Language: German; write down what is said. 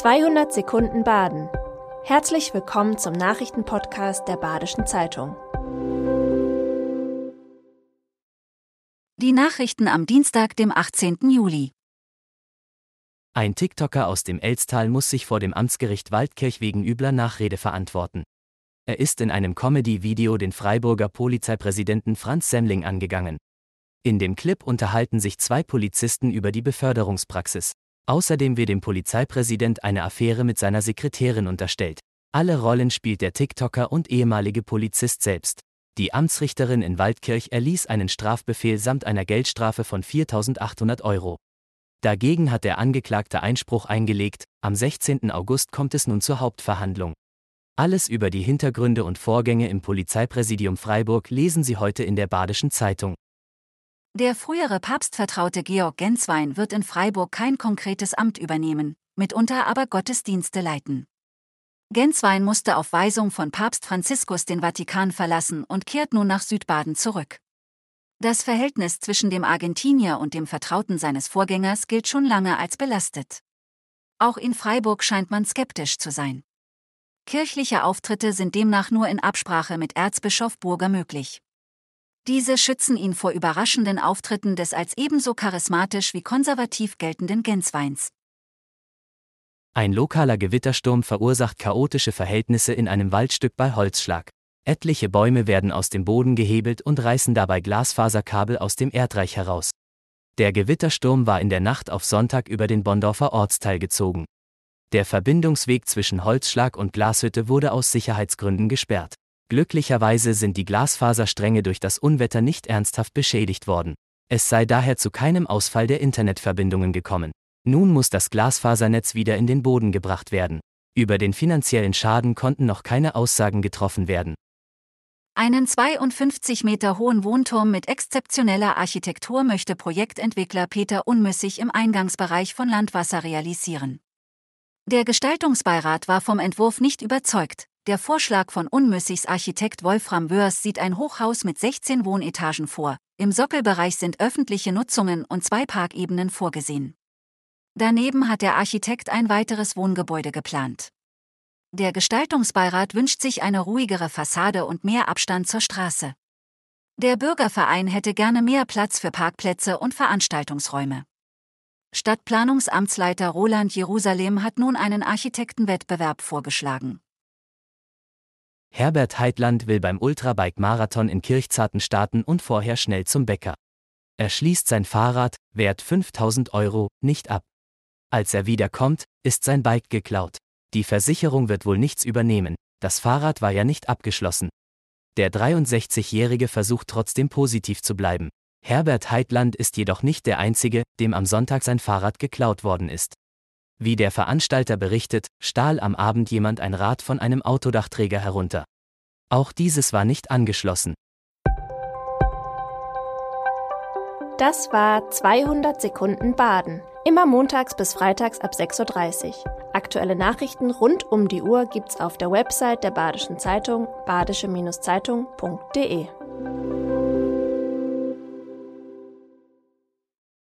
200 Sekunden Baden. Herzlich willkommen zum Nachrichtenpodcast der Badischen Zeitung. Die Nachrichten am Dienstag, dem 18. Juli. Ein TikToker aus dem Elstal muss sich vor dem Amtsgericht Waldkirch wegen übler Nachrede verantworten. Er ist in einem Comedy-Video den Freiburger Polizeipräsidenten Franz Semmling angegangen. In dem Clip unterhalten sich zwei Polizisten über die Beförderungspraxis. Außerdem wird dem Polizeipräsident eine Affäre mit seiner Sekretärin unterstellt. Alle Rollen spielt der TikToker und ehemalige Polizist selbst. Die Amtsrichterin in Waldkirch erließ einen Strafbefehl samt einer Geldstrafe von 4.800 Euro. Dagegen hat der Angeklagte Einspruch eingelegt, am 16. August kommt es nun zur Hauptverhandlung. Alles über die Hintergründe und Vorgänge im Polizeipräsidium Freiburg lesen Sie heute in der Badischen Zeitung. Der frühere Papstvertraute Georg Genswein wird in Freiburg kein konkretes Amt übernehmen, mitunter aber Gottesdienste leiten. Genswein musste auf Weisung von Papst Franziskus den Vatikan verlassen und kehrt nun nach Südbaden zurück. Das Verhältnis zwischen dem Argentinier und dem Vertrauten seines Vorgängers gilt schon lange als belastet. Auch in Freiburg scheint man skeptisch zu sein. Kirchliche Auftritte sind demnach nur in Absprache mit Erzbischof Burger möglich. Diese schützen ihn vor überraschenden Auftritten des als ebenso charismatisch wie konservativ geltenden Gensweins. Ein lokaler Gewittersturm verursacht chaotische Verhältnisse in einem Waldstück bei Holzschlag. Etliche Bäume werden aus dem Boden gehebelt und reißen dabei Glasfaserkabel aus dem Erdreich heraus. Der Gewittersturm war in der Nacht auf Sonntag über den Bondorfer Ortsteil gezogen. Der Verbindungsweg zwischen Holzschlag und Glashütte wurde aus Sicherheitsgründen gesperrt. Glücklicherweise sind die Glasfaserstränge durch das Unwetter nicht ernsthaft beschädigt worden. Es sei daher zu keinem Ausfall der Internetverbindungen gekommen. Nun muss das Glasfasernetz wieder in den Boden gebracht werden. Über den finanziellen Schaden konnten noch keine Aussagen getroffen werden. Einen 52 Meter hohen Wohnturm mit exzeptioneller Architektur möchte Projektentwickler Peter Unmüssig im Eingangsbereich von Landwasser realisieren. Der Gestaltungsbeirat war vom Entwurf nicht überzeugt, der Vorschlag von Unmüssigs Architekt Wolfram Wörs sieht ein Hochhaus mit 16 Wohnetagen vor. Im Sockelbereich sind öffentliche Nutzungen und zwei Parkebenen vorgesehen. Daneben hat der Architekt ein weiteres Wohngebäude geplant. Der Gestaltungsbeirat wünscht sich eine ruhigere Fassade und mehr Abstand zur Straße. Der Bürgerverein hätte gerne mehr Platz für Parkplätze und Veranstaltungsräume. Stadtplanungsamtsleiter Roland Jerusalem hat nun einen Architektenwettbewerb vorgeschlagen. Herbert Heitland will beim Ultrabike-Marathon in Kirchzarten starten und vorher schnell zum Bäcker. Er schließt sein Fahrrad, wert 5000 Euro, nicht ab. Als er wiederkommt, ist sein Bike geklaut. Die Versicherung wird wohl nichts übernehmen, das Fahrrad war ja nicht abgeschlossen. Der 63-Jährige versucht trotzdem positiv zu bleiben. Herbert Heitland ist jedoch nicht der Einzige, dem am Sonntag sein Fahrrad geklaut worden ist. Wie der Veranstalter berichtet, stahl am Abend jemand ein Rad von einem Autodachträger herunter. Auch dieses war nicht angeschlossen. Das war 200 Sekunden Baden. Immer montags bis freitags ab 6.30 Uhr. Aktuelle Nachrichten rund um die Uhr gibt's auf der Website der Badischen Zeitung badische-zeitung.de.